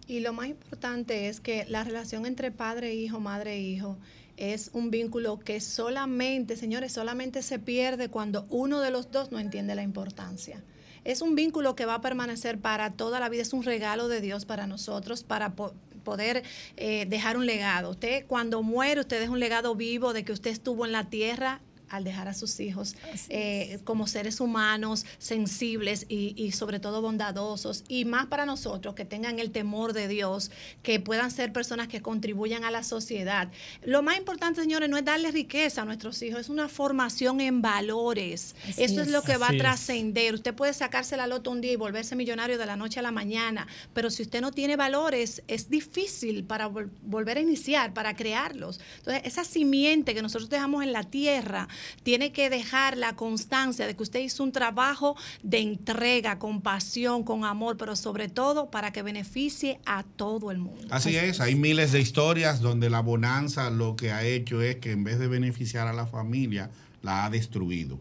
Y lo más importante es que la relación entre padre e hijo, madre e hijo, es un vínculo que solamente, señores, solamente se pierde cuando uno de los dos no entiende la importancia es un vínculo que va a permanecer para toda la vida, es un regalo de Dios para nosotros, para poder eh, dejar un legado. Usted cuando muere, usted deja un legado vivo de que usted estuvo en la tierra al dejar a sus hijos eh, como seres humanos sensibles y, sobre todo bondadosos y más para nosotros que tengan el temor de Dios, que puedan ser personas que contribuyan a la sociedad. Lo más importante, señores, no es darle riqueza a nuestros hijos, es una formación en valores. Eso es. lo que va a trascender. Usted puede sacarse la loto un día y volverse millonario de la noche a la mañana, pero si usted no tiene valores, es difícil para volver a iniciar, para crearlos. Entonces, esa simiente que nosotros dejamos en la tierra, tiene que dejar la constancia de que usted hizo un trabajo de entrega, con pasión, con amor, pero sobre todo para que beneficie a todo el mundo. Así es, hay miles de historias donde la bonanza lo que ha hecho es que en vez de beneficiar a la familia, la ha destruido.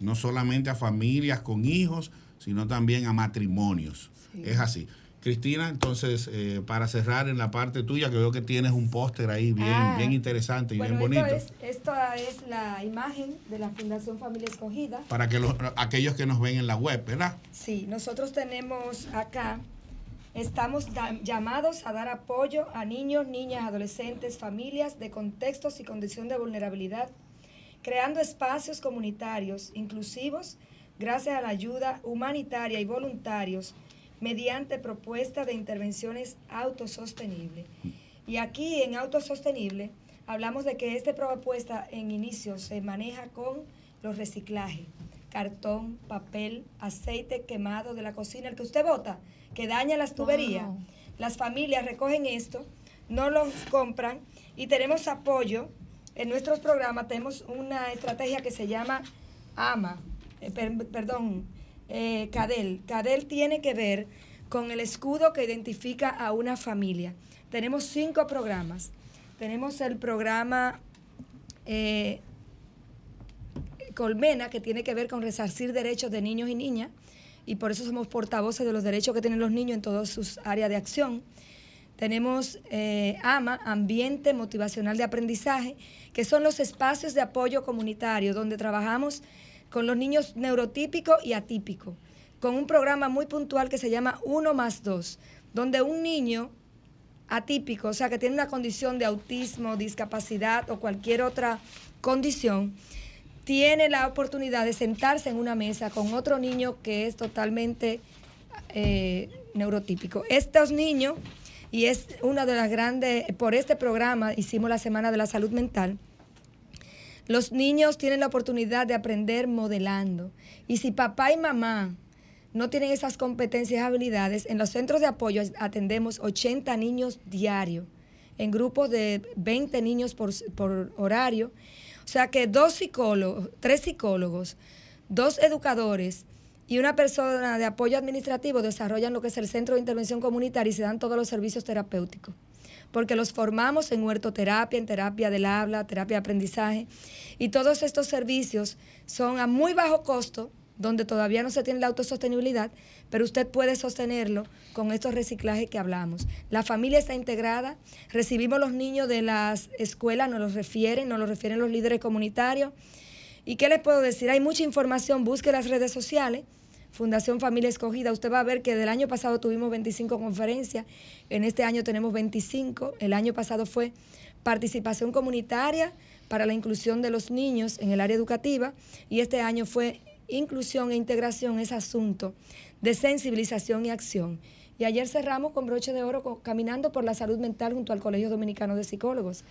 No solamente a familias con hijos, sino también a matrimonios. Es así. Cristina, entonces, eh, para cerrar en la parte tuya, que veo que tienes un póster ahí bien, ah, bien interesante y bien bonito. Esto es, esto es la imagen de la Fundación Familia Escogida. Para que los, aquellos que nos ven en la web, ¿verdad? Sí, nosotros tenemos acá, estamos llamados a dar apoyo a niños, niñas, adolescentes, familias de contextos y condición de vulnerabilidad, creando espacios comunitarios inclusivos gracias a la ayuda humanitaria y voluntarios mediante propuesta de intervenciones autosostenibles. Y aquí en autosostenible hablamos de que esta propuesta en inicio se maneja con los reciclajes, cartón, papel, aceite quemado de la cocina, el que usted bota, que daña las tuberías. Las familias recogen esto, no lo compran y tenemos apoyo. En nuestros programas tenemos una estrategia que se llama AMA, eh, perdón, eh, CADEL. CADEL tiene que ver con el escudo que identifica a una familia. Tenemos cinco programas. Tenemos el programa eh, Colmena, que tiene que ver con resarcir derechos de niños y niñas, y por eso somos portavoces de los derechos que tienen los niños en todas sus áreas de acción. Tenemos AMA, Ambiente Motivacional de Aprendizaje, que son los espacios de apoyo comunitario donde trabajamos con los niños neurotípicos y atípicos, con un programa muy puntual que se llama Uno más Dos, donde un niño atípico, o sea, que tiene una condición de autismo, discapacidad o cualquier otra condición, tiene la oportunidad de sentarse en una mesa con otro niño que es totalmente eh, neurotípico. Estos niños, y es una de las grandes, por este programa hicimos la Semana de la Salud Mental, los niños tienen la oportunidad de aprender modelando. Y si papá y mamá no tienen esas competencias y habilidades, en los centros de apoyo atendemos 80 niños diarios, en grupos de 20 niños por, por horario. O sea que dos psicólogos, tres psicólogos, dos educadores y una persona de apoyo administrativo desarrollan lo que es el centro de intervención comunitaria y se dan todos los servicios terapéuticos porque los formamos en huertoterapia, en terapia del habla, terapia de aprendizaje, y todos estos servicios son a muy bajo costo, donde todavía no se tiene la autosostenibilidad, pero usted puede sostenerlo con estos reciclajes que hablamos. La familia está integrada, recibimos los niños de las escuelas, nos los refieren, nos los refieren los líderes comunitarios. ¿Y qué les puedo decir? Hay mucha información, busque las redes sociales, Fundación Familia Escogida, usted va a ver que del año pasado tuvimos 25 conferencias, en este año tenemos 25, el año pasado fue participación comunitaria para la inclusión de los niños en el área educativa y este año fue inclusión e integración, ese asunto de sensibilización y acción. Y ayer cerramos con broche de oro caminando por la salud mental junto al Colegio Dominicano de Psicólogos.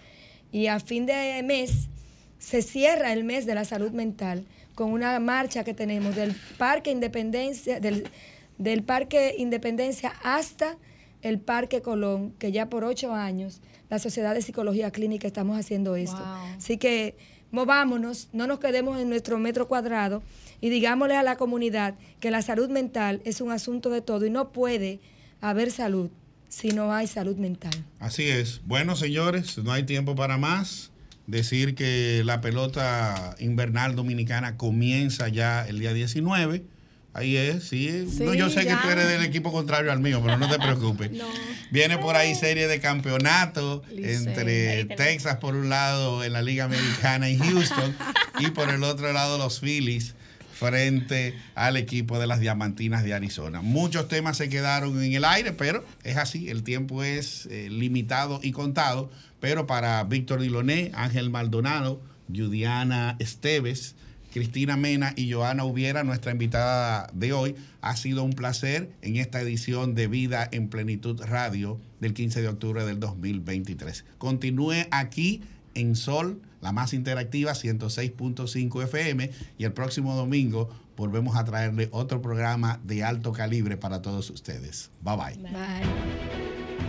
Y a fin de mes se cierra el mes de la salud mental con una marcha que tenemos del Parque Independencia, del, del Parque Independencia hasta el Parque Colón, que ya por ocho años la Sociedad de Psicología Clínica estamos haciendo esto. Así que movámonos, no nos quedemos en nuestro metro cuadrado y digámosle a la comunidad que la salud mental es un asunto de todo y no puede haber salud si no hay salud mental. Así es. Bueno, señores, no hay tiempo para más decir que la pelota invernal dominicana comienza ya el día 19. Ahí es, sí. no, yo sé que tú eres del equipo contrario al mío, pero no te [LAUGHS] preocupes. Viene por ahí serie de campeonato entre Texas por un lado en la Liga Americana y Houston [LAUGHS] y por el otro lado los Phillies frente al equipo de las Diamantinas de Arizona. Muchos temas se quedaron en el aire, pero es así, el tiempo es eh, limitado y contado pero para Víctor Diloné, Ángel Maldonado, Judiana Esteves, Cristina Mena y Joana Hubiera, nuestra invitada de hoy. Ha sido un placer en esta edición de Vida en Plenitud Radio del 15 de octubre del 2023. Continúe aquí en Sol, la más interactiva, 106.5 FM, y el próximo domingo volvemos a traerle otro programa de alto calibre para todos ustedes. Bye bye.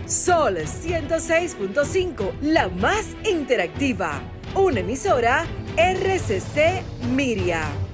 Sol 106.5, la más interactiva. Una emisora RCC Miria.